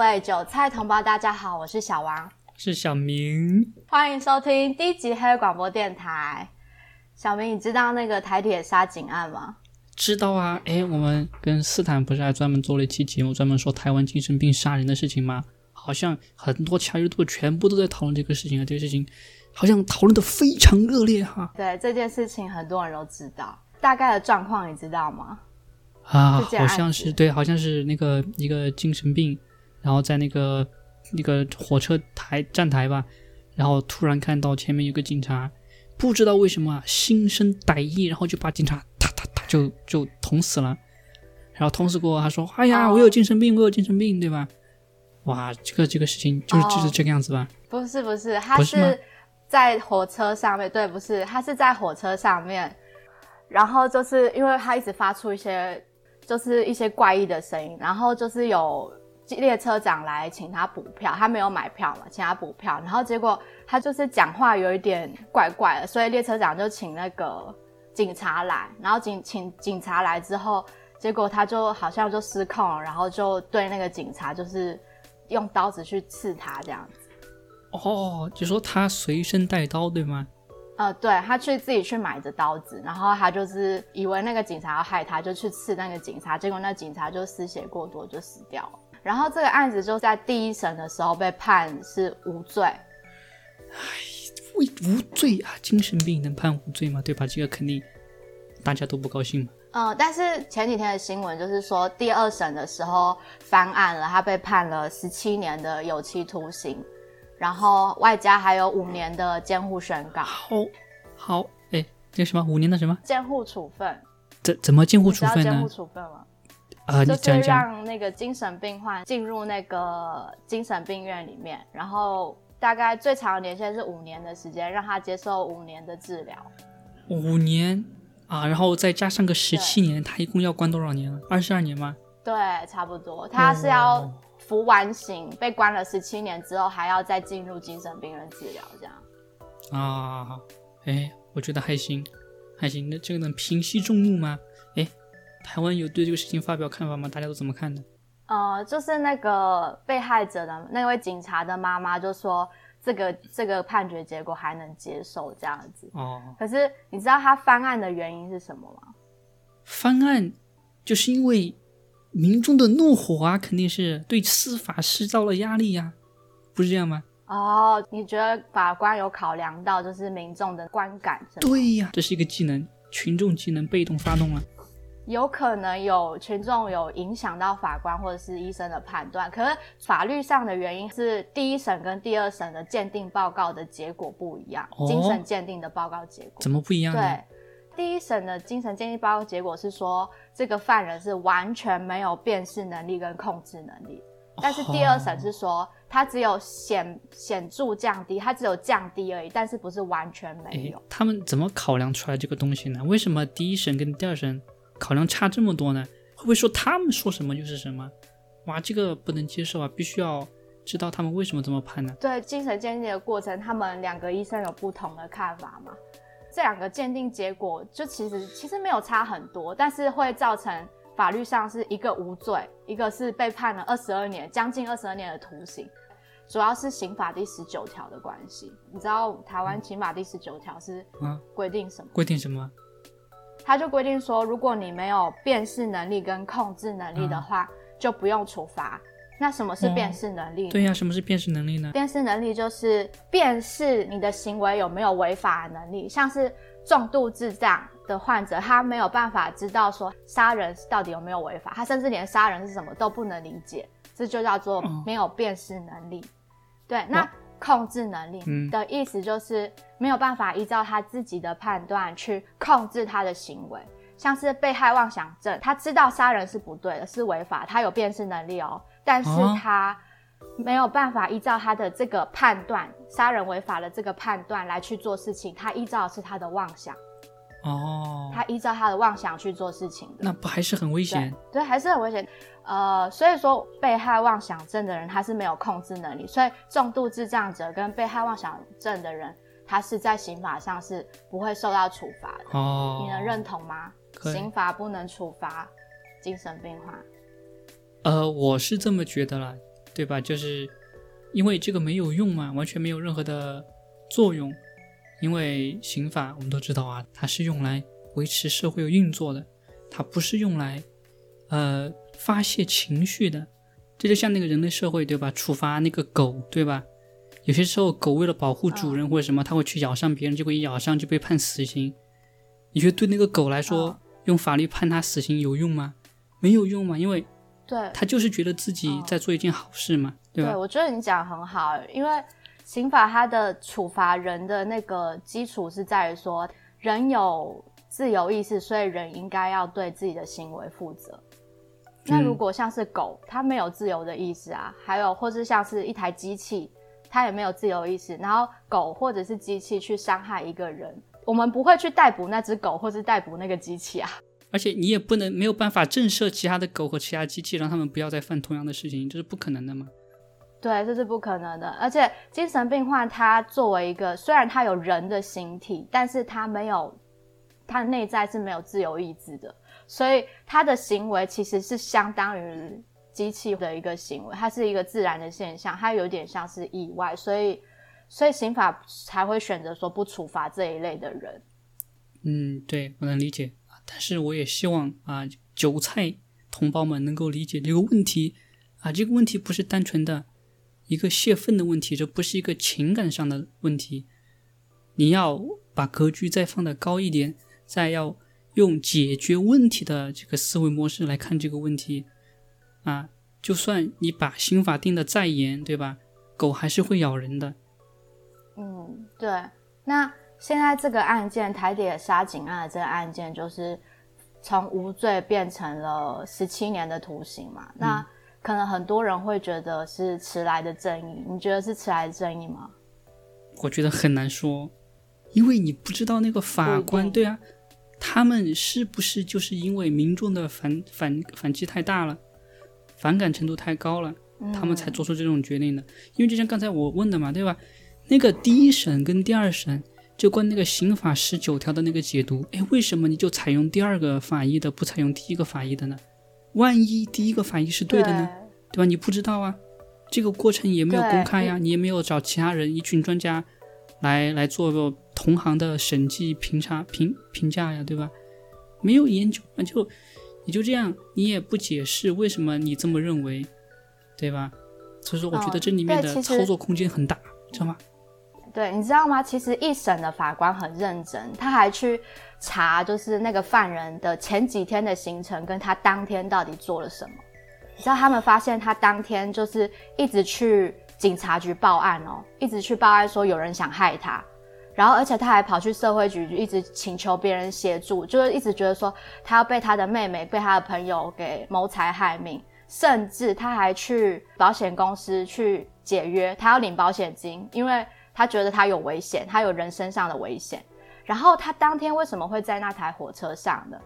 位韭菜同胞，大家好，我是小王，是小明，欢迎收听第一集黑广播电台。小明，你知道那个台铁杀警案吗？知道啊，哎，我们跟斯坦不是还专门做了一期节目，专门说台湾精神病杀人的事情吗？好像很多其他 YouTube 全部都在讨论这个事情啊，这个事情好像讨论的非常热烈哈。对这件事情，很多人都知道，大概的状况你知道吗？啊，好像是对，好像是那个一个精神病，然后在那个那个火车台站台吧，然后突然看到前面有个警察，不知道为什么心生歹意，然后就把警察哒哒哒就就捅死了，然后捅死过后他说：“哎呀，我有精神病，我有精神病，对吧？”哇，这个这个事情就是就是这个样子吧？不是不是，他是在火车上面，对，不是，他是在火车上面，然后就是因为他一直发出一些。就是一些怪异的声音，然后就是有列车长来请他补票，他没有买票嘛，请他补票，然后结果他就是讲话有一点怪怪的，所以列车长就请那个警察来，然后警请警察来之后，结果他就好像就失控了，然后就对那个警察就是用刀子去刺他这样子。哦，就说他随身带刀对吗？呃，对他去自己去买着刀子，然后他就是以为那个警察要害他，就去刺那个警察，结果那警察就失血过多就死掉了。然后这个案子就在第一审的时候被判是无罪。哎，为无罪啊？精神病能判无罪吗？对吧？这个肯定大家都不高兴嘛。呃，但是前几天的新闻就是说，第二审的时候翻案了，他被判了十七年的有期徒刑。然后外加还有五年的监护宣告。好，好，哎，这什么五年的什么监护处分？怎怎么监护处分呢？监护处分吗？啊，就是让那个精神病患进入那个精神病院里面，然后大概最长的年限是五年的时间，让他接受五年的治疗。五年啊，然后再加上个十七年，他一共要关多少年了？二十二年吗？对，差不多，他是要。服完刑被关了十七年之后，还要再进入精神病院治疗，这样啊？哎，我觉得还行，还行。那这个能平息众怒吗？哎，台湾有对这个事情发表看法吗？大家都怎么看的？呃，就是那个被害者的那位警察的妈妈就说，这个这个判决结果还能接受这样子。哦。可是你知道他翻案的原因是什么吗？翻案就是因为。民众的怒火啊，肯定是对司法施造了压力呀，不是这样吗？哦，你觉得法官有考量到就是民众的观感？对呀，这是一个技能，群众技能被动发动了。有可能有群众有影响到法官或者是医生的判断，可是法律上的原因是第一审跟第二审的鉴定报告的结果不一样，精神鉴定的报告结果怎么不一样？对。第一审的精神鉴定报告结果是说，这个犯人是完全没有辨识能力跟控制能力。但是第二审是说，他只有显显著降低，他只有降低而已，但是不是完全没有。他们怎么考量出来这个东西呢？为什么第一审跟第二审考量差这么多呢？会不会说他们说什么就是什么？哇，这个不能接受啊！必须要知道他们为什么这么判呢？对精神鉴定的过程，他们两个医生有不同的看法嘛？这两个鉴定结果就其实其实没有差很多，但是会造成法律上是一个无罪，一个是被判了二十二年，将近二十二年的徒刑，主要是刑法第十九条的关系。你知道台湾刑法第十九条是规定什么？规定什么？他就规定说，如果你没有辨识能力跟控制能力的话，就不用处罚。那什么是辨识能力？对呀，什么是辨识能力呢？辨识能力就是辨识你的行为有没有违法的能力。像是重度智障的患者，他没有办法知道说杀人到底有没有违法，他甚至连杀人是什么都不能理解，这就叫做没有辨识能力。对，那控制能力的意思就是没有办法依照他自己的判断去控制他的行为。像是被害妄想症，他知道杀人是不对的，是违法，他有辨识能力哦。但是他没有办法依照他的这个判断，杀人违法的这个判断来去做事情。他依照的是他的妄想，哦，他依照他的妄想去做事情，那不还是很危险？对，还是很危险。呃，所以说被害妄想症的人他是没有控制能力，所以重度智障者跟被害妄想症的人，他是在刑法上是不会受到处罚的。哦，你能认同吗？刑法不能处罚精神病患。呃，我是这么觉得啦，对吧？就是因为这个没有用嘛，完全没有任何的作用。因为刑法我们都知道啊，它是用来维持社会运作的，它不是用来呃发泄情绪的。这就像那个人类社会，对吧？处罚那个狗，对吧？有些时候狗为了保护主人或者什么，它会去咬伤别人，结果一咬伤就被判死刑。你觉得对那个狗来说，用法律判它死刑有用吗？没有用嘛，因为对他就是觉得自己在做一件好事嘛，对吧？对，我觉得你讲很好，因为刑法它的处罚人的那个基础是在于说，人有自由意识，所以人应该要对自己的行为负责。那如果像是狗，它没有自由的意识啊，还有或是像是一台机器，它也没有自由意识，然后狗或者是机器去伤害一个人，我们不会去逮捕那只狗，或是逮捕那个机器啊。而且你也不能没有办法震慑其他的狗和其他机器，让他们不要再犯同样的事情，这是不可能的吗？对，这是不可能的。而且精神病患他作为一个，虽然他有人的形体，但是他没有，他的内在是没有自由意志的。所以他的行为其实是相当于机器的一个行为，它是一个自然的现象，它有点像是意外，所以所以刑法才会选择说不处罚这一类的人。嗯，对我能理解，但是我也希望啊，韭菜同胞们能够理解这个问题啊，这个问题不是单纯的一个泄愤的问题，这不是一个情感上的问题，你要把格局再放得高一点，再要。用解决问题的这个思维模式来看这个问题，啊，就算你把刑法定的再严，对吧？狗还是会咬人的。嗯，对。那现在这个案件，台铁杀警案的这个案件，就是从无罪变成了十七年的徒刑嘛？那可能很多人会觉得是迟来的正义，你觉得是迟来的正义吗？我觉得很难说，因为你不知道那个法官，对啊。他们是不是就是因为民众的反反反击太大了，反感程度太高了，他们才做出这种决定的？因为就像刚才我问的嘛，对吧？那个第一审跟第二审就关那个刑法十九条的那个解读，哎，为什么你就采用第二个法医的，不采用第一个法医的呢？万一第一个法医是对的呢？对吧？你不知道啊，这个过程也没有公开呀，你也没有找其他人一群专家。来来做个同行的审计评查评评价呀，对吧？没有研究，那就你就这样，你也不解释为什么你这么认为，对吧？所以说，我觉得这里面的操作空间很大，知道吗？对，你知道吗？其实一审的法官很认真，他还去查，就是那个犯人的前几天的行程，跟他当天到底做了什么。你知道他们发现他当天就是一直去。警察局报案哦，一直去报案说有人想害他，然后而且他还跑去社会局，就一直请求别人协助，就是一直觉得说他要被他的妹妹、被他的朋友给谋财害命，甚至他还去保险公司去解约，他要领保险金，因为他觉得他有危险，他有人身上的危险。然后他当天为什么会在那台火车上呢？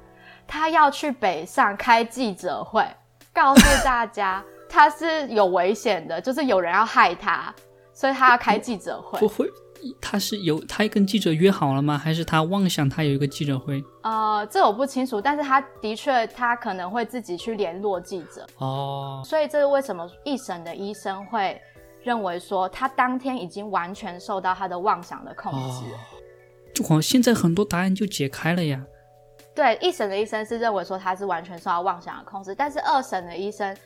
他要去北上开记者会，告诉大家。他是有危险的，就是有人要害他，所以他要开记者。会，他是有他跟记者约好了吗？还是他妄想他有一个记者会？呃，这我不清楚，但是他的确他可能会自己去联络记者。哦，所以这是为什么一审的医生会认为说他当天已经完全受到他的妄想的控制。就好像现在很多答案就解开了呀。对，一审的医生是认为说他是完全受到妄想的控制，但是二审的医生。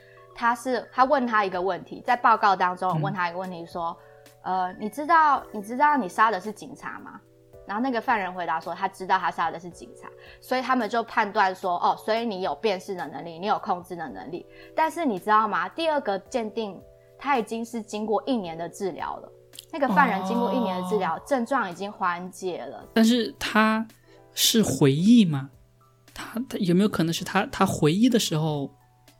他是他问他一个问题，在报告当中问他一个问题，说，呃，你知道你知道你杀的是警察吗？然后那个犯人回答说，他知道他杀的是警察，所以他们就判断说，哦，所以你有辨识的能力，你有控制的能力。但是你知道吗？第二个鉴定，他已经是经过一年的治疗了，那个犯人经过一年的治疗，症状已经缓解了。但是他是回忆吗？他他有没有可能是他他回忆的时候？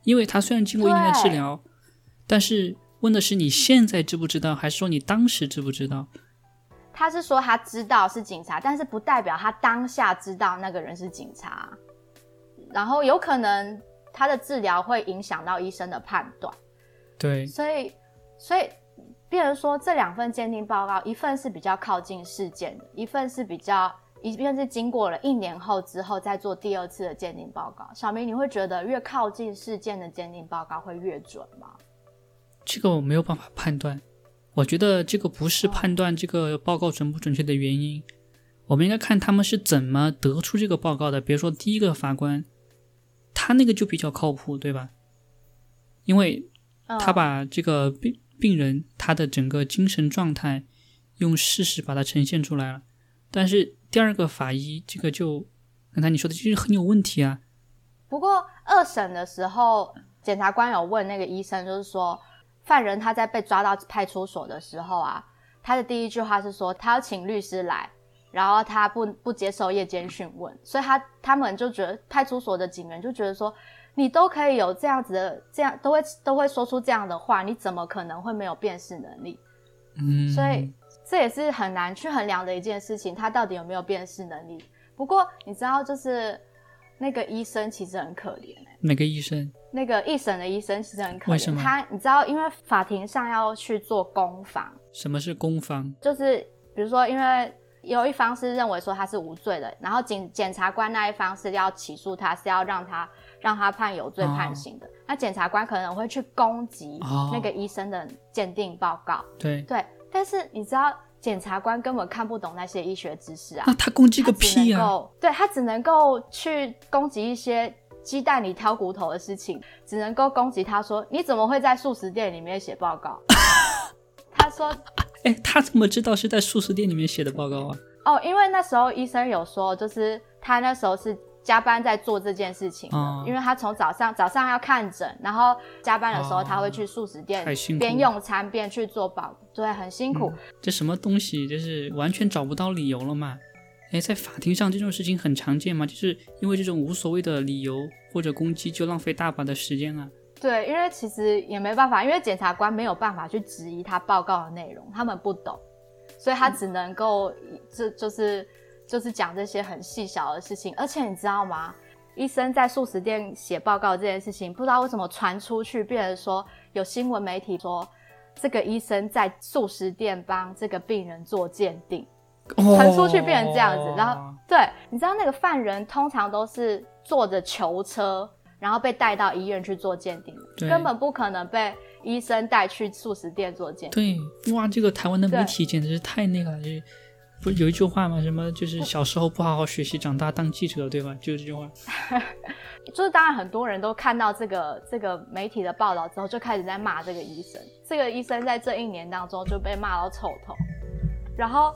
因为他虽然经过一年的治疗，但是问的是你现在知不知道，还是说你当时知不知道？他是说他知道是警察，但是不代表他当下知道那个人是警察。然后有可能他的治疗会影响到医生的判断。对，所以所以，变成说这两份鉴定报告，一份是比较靠近事件的，一份是比较。一便是经过了一年后之后再做第二次的鉴定报告，小明，你会觉得越靠近事件的鉴定报告会越准吗？这个我没有办法判断。我觉得这个不是判断这个报告准不准确的原因。我们应该看他们是怎么得出这个报告的。比如说第一个法官，他那个就比较靠谱，对吧？因为他把这个病病人他的整个精神状态用事实把它呈现出来了。但是第二个法医这个就刚才你说的就是很有问题啊。不过二审的时候，检察官有问那个医生，就是说犯人他在被抓到派出所的时候啊，他的第一句话是说他要请律师来，然后他不不接受夜间讯问，所以他他们就觉得派出所的警员就觉得说你都可以有这样子的这样都会都会说出这样的话，你怎么可能会没有辨识能力？嗯，所以这也是很难去衡量的一件事情，他到底有没有辨识能力？不过你知道就是。那个医生其实很可怜哎，哪个医生？那个一审的医生其实很可怜。为什么？他你知道，因为法庭上要去做攻防。什么是攻防？就是比如说，因为有一方是认为说他是无罪的，然后检检察官那一方是要起诉他，是要让他让他判有罪判刑的。那检察官可能会去攻击那个医生的鉴定报告。对对，但是你知道。检察官根本看不懂那些医学知识啊！那他攻击个屁啊！对他只能够去攻击一些鸡蛋里挑骨头的事情，只能够攻击他说你怎么会在素食店里面写报告？他说：“ 哎，他怎么知道是在素食店里面写的报告啊？”哦，因为那时候医生有说，就是他那时候是。加班在做这件事情，因为他从早上早上要看诊，然后加班的时候他会去素食店边用餐边去做保，对，很辛苦。这什么东西，就是完全找不到理由了嘛？哎，在法庭上这种事情很常见吗，就是因为这种无所谓的理由或者攻击，就浪费大把的时间啊。对，因为其实也没办法，因为检察官没有办法去质疑他报告的内容，他们不懂，所以他只能够这就是。就是讲这些很细小的事情，而且你知道吗？医生在素食店写报告这件事情，不知道为什么传出去，变成说有新闻媒体说这个医生在素食店帮这个病人做鉴定，传出去变成这样子。然后，对，你知道那个犯人通常都是坐着囚车，然后被带到医院去做鉴定，根本不可能被医生带去素食店做鉴定。对，哇，这个台湾的媒体简直是太那个了，就是。不是有一句话吗？什么就是小时候不好好学习，长大当记者，对吧？就是这句话。就是当然，很多人都看到这个这个媒体的报道之后，就开始在骂这个医生。这个医生在这一年当中就被骂到臭头。然后，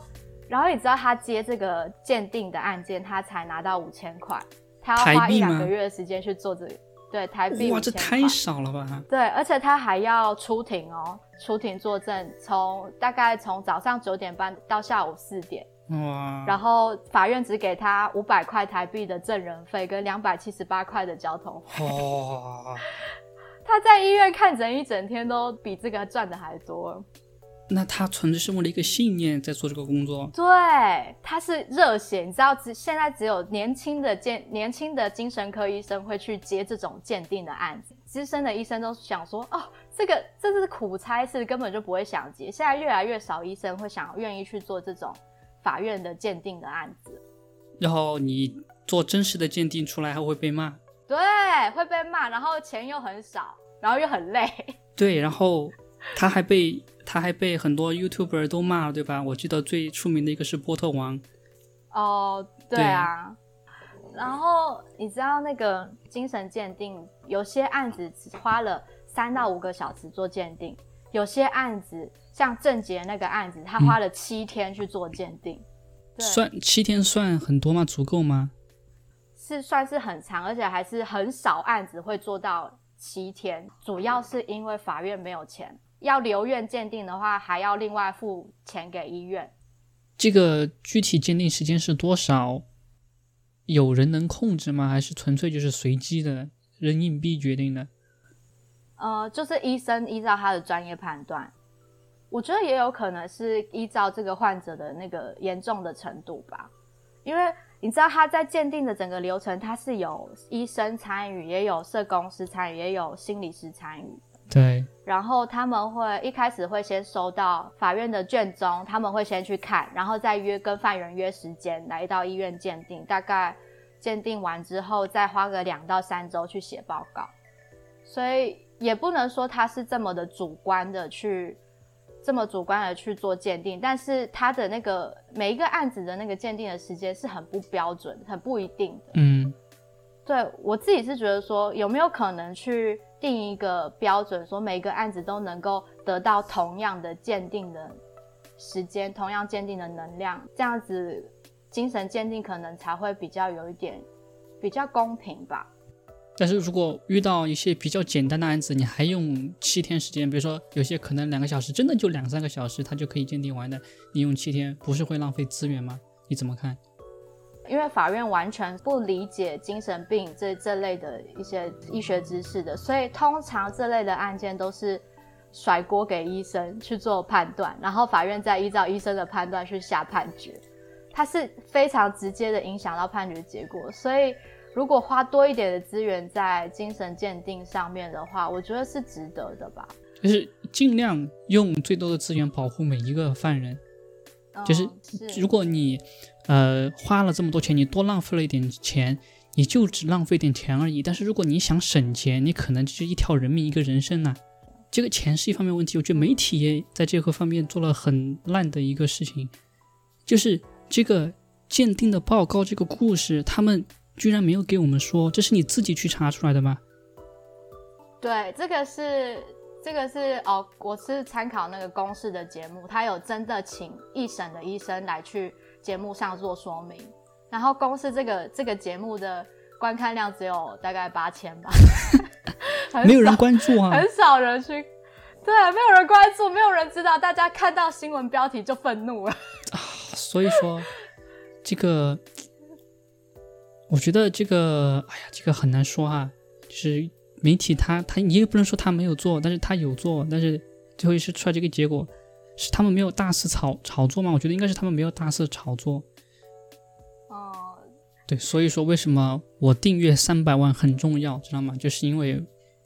然后你知道他接这个鉴定的案件，他才拿到五千块，他要花一两个月的时间去做这个。对，台币哇，这太少了吧？对，而且他还要出庭哦，出庭作证，从大概从早上九点半到下午四点，哇！然后法院只给他五百块台币的证人费跟两百七十八块的交通费，哇！他在医院看诊一整天，都比这个赚的还多。那他纯粹是为了一个信念在做这个工作。对，他是热血，你知道，只现在只有年轻的鉴年轻的精神科医生会去接这种鉴定的案子，资深的医生都想说，哦，这个这是苦差事，根本就不会想接。现在越来越少医生会想愿意去做这种法院的鉴定的案子。然后你做真实的鉴定出来还会被骂？对，会被骂，然后钱又很少，然后又很累。对，然后他还被。他还被很多 YouTuber 都骂了，对吧？我记得最出名的一个是波特王。哦，对啊。然后你知道那个精神鉴定，有些案子只花了三到五个小时做鉴定，有些案子像郑杰那个案子，他花了七天去做鉴定。算七天算很多吗？足够吗？是算是很长，而且还是很少案子会做到七天，主要是因为法院没有钱。要留院鉴定的话，还要另外付钱给医院。这个具体鉴定时间是多少？有人能控制吗？还是纯粹就是随机的扔硬币决定的？呃，就是医生依照他的专业判断。我觉得也有可能是依照这个患者的那个严重的程度吧。因为你知道他在鉴定的整个流程，他是有医生参与，也有社工师参与，也有心理师参与。对，然后他们会一开始会先收到法院的卷宗，他们会先去看，然后再约跟犯人约时间来到医院鉴定。大概鉴定完之后，再花个两到三周去写报告。所以也不能说他是这么的主观的去这么主观的去做鉴定，但是他的那个每一个案子的那个鉴定的时间是很不标准、很不一定的。嗯，对我自己是觉得说，有没有可能去定一个标准，说每个案子都能够得到同样的鉴定的时间、同样鉴定的能量，这样子精神鉴定可能才会比较有一点比较公平吧。但是如果遇到一些比较简单的案子，你还用七天时间，比如说有些可能两个小时，真的就两三个小时，他就可以鉴定完的，你用七天，不是会浪费资源吗？你怎么看？因为法院完全不理解精神病这这类的一些医学知识的，所以通常这类的案件都是甩锅给医生去做判断，然后法院再依照医生的判断去下判决，它是非常直接的影响到判决结果，所以。如果花多一点的资源在精神鉴定上面的话，我觉得是值得的吧。就是尽量用最多的资源保护每一个犯人。就是如果你呃花了这么多钱，你多浪费了一点钱，你就只浪费点钱而已。但是如果你想省钱，你可能就是一条人命一个人生呐。这个钱是一方面问题，我觉得媒体也在这个方面做了很烂的一个事情，就是这个鉴定的报告这个故事，他们。居然没有给我们说，这是你自己去查出来的吗？对，这个是这个是哦，我是参考那个公视的节目，他有真的请一审的医生来去节目上做说明。然后公视这个这个节目的观看量只有大概八千吧，没有人关注啊，很少人去，对，没有人关注，没有人知道，大家看到新闻标题就愤怒了啊，所以说这个。我觉得这个，哎呀，这个很难说哈。就是媒体他他，你也不能说他没有做，但是他有做，但是最后是出来这个结果，是他们没有大肆炒炒作吗？我觉得应该是他们没有大肆炒作。哦，对，所以说为什么我订阅三百万很重要，知道吗？就是因为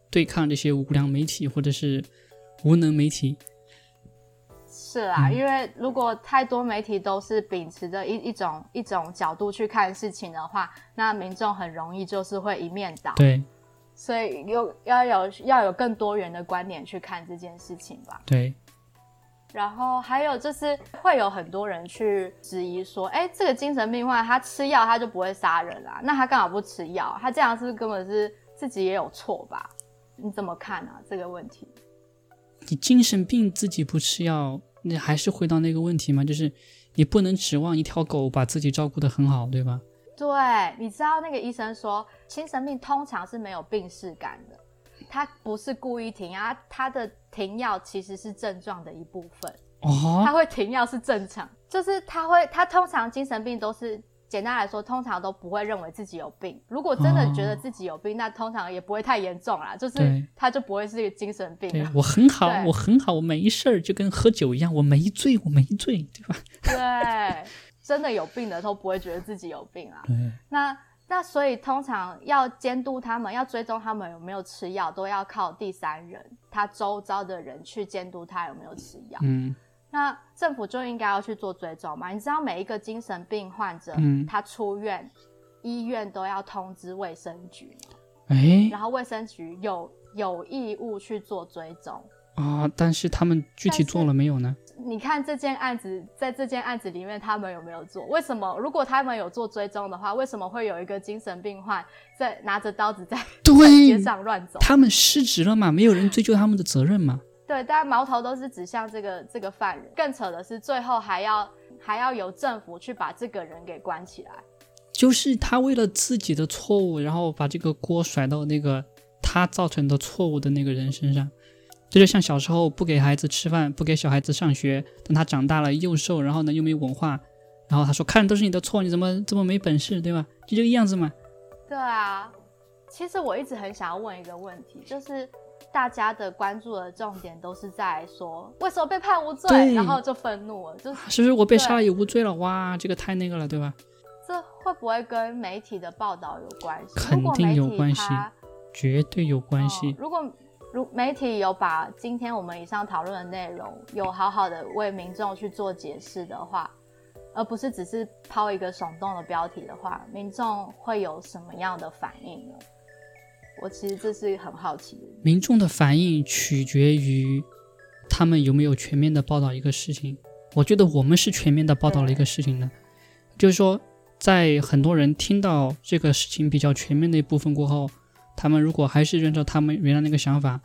对抗这些无良媒体或者是无能媒体。是啊，因为如果太多媒体都是秉持着一一种一种角度去看事情的话，那民众很容易就是会一面倒。对，所以有要有要有更多元的观点去看这件事情吧。对。然后还有就是会有很多人去质疑说，哎，这个精神病患他吃药他就不会杀人啦？那他干嘛不吃药？他这样是不是根本是自己也有错吧？你怎么看啊？这个问题？你精神病自己不吃药？你还是回到那个问题嘛？就是你不能指望一条狗把自己照顾得很好，对吧？对，你知道那个医生说，精神病通常是没有病逝感的，他不是故意停啊，他的停药其实是症状的一部分。哦，他会停药是正常，就是他会，他通常精神病都是。简单来说，通常都不会认为自己有病。如果真的觉得自己有病，那通常也不会太严重啦，就是他就不会是一个精神病。我很好，我很好，我没事儿，就跟喝酒一样，我没醉，我没醉，对吧？对，真的有病的都不会觉得自己有病啊。那那所以通常要监督他们，要追踪他们有没有吃药，都要靠第三人，他周遭的人去监督他有没有吃药。嗯。那政府就应该要去做追踪嘛？你知道每一个精神病患者，他出院，医院都要通知卫生局，哎，然后卫生局有有义务去做追踪啊。但是他们具体做了没有呢？你看这件案子，在这件案子里面，他们有没有做？为什么？如果他们有做追踪的话，为什么会有一个精神病患在拿着刀子在街上乱走？他们失职了嘛？没有人追究他们的责任嘛？对，大家矛头都是指向这个这个犯人。更扯的是，最后还要还要由政府去把这个人给关起来。就是他为了自己的错误，然后把这个锅甩到那个他造成的错误的那个人身上。这就像小时候不给孩子吃饭，不给小孩子上学，等他长大了又瘦，然后呢又没文化，然后他说看都是你的错，你怎么这么没本事，对吧？就这个样子嘛。对啊，其实我一直很想要问一个问题，就是。大家的关注的重点都是在说为什么被判无罪，然后就愤怒了，就是是不是我被杀了也无罪了？哇，这个太那个了，对吧？这会不会跟媒体的报道有关系？肯定有关系，绝对有关系。如果如媒体有把今天我们以上讨论的内容有好好的为民众去做解释的话，而不是只是抛一个耸动的标题的话，民众会有什么样的反应呢？我其实这是很好奇的。民众的反应取决于他们有没有全面的报道一个事情。我觉得我们是全面的报道了一个事情的，就是说，在很多人听到这个事情比较全面的一部分过后，他们如果还是按照他们原来那个想法，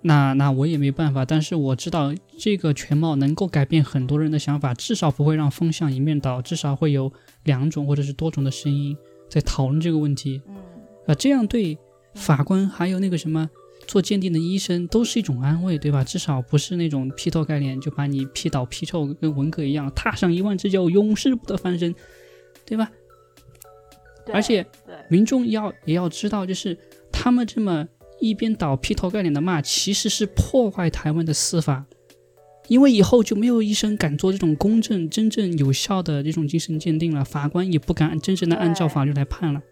那那我也没办法。但是我知道这个全貌能够改变很多人的想法，至少不会让风向一面倒，至少会有两种或者是多种的声音在讨论这个问题。嗯，啊，这样对法官还有那个什么。做鉴定的医生都是一种安慰，对吧？至少不是那种劈头盖脸就把你劈倒劈臭，跟文革一样，踏上一万只脚，永世不得翻身，对吧？而且民众要也要知道，就是他们这么一边倒劈头盖脸的骂，其实是破坏台湾的司法，因为以后就没有医生敢做这种公正、真正有效的这种精神鉴定了，法官也不敢真正的按照法律来判了。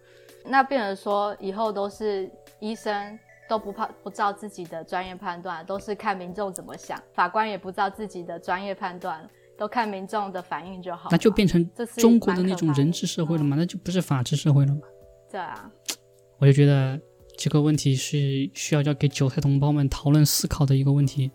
那病人说，以后都是医生。都不怕不照自己的专业判断，都是看民众怎么想。法官也不照自己的专业判断，都看民众的反应就好。那就变成中国的那种人治社会了嘛？那就不是法治社会了嘛？对啊，我就觉得这个问题是需要要给韭菜同胞们讨论思考的一个问题。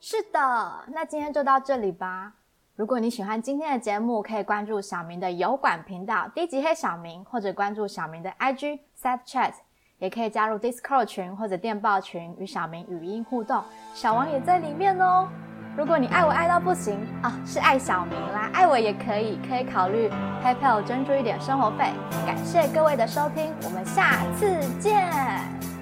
是的，那今天就到这里吧。如果你喜欢今天的节目，可以关注小明的油管频道低级黑小明，或者关注小明的 IG Snapchat。也可以加入 Discord 群或者电报群与小明语音互动，小王也在里面哦。如果你爱我爱到不行啊，是爱小明啦，爱我也可以，可以考虑 PayPal 捐助一点生活费。感谢各位的收听，我们下次见。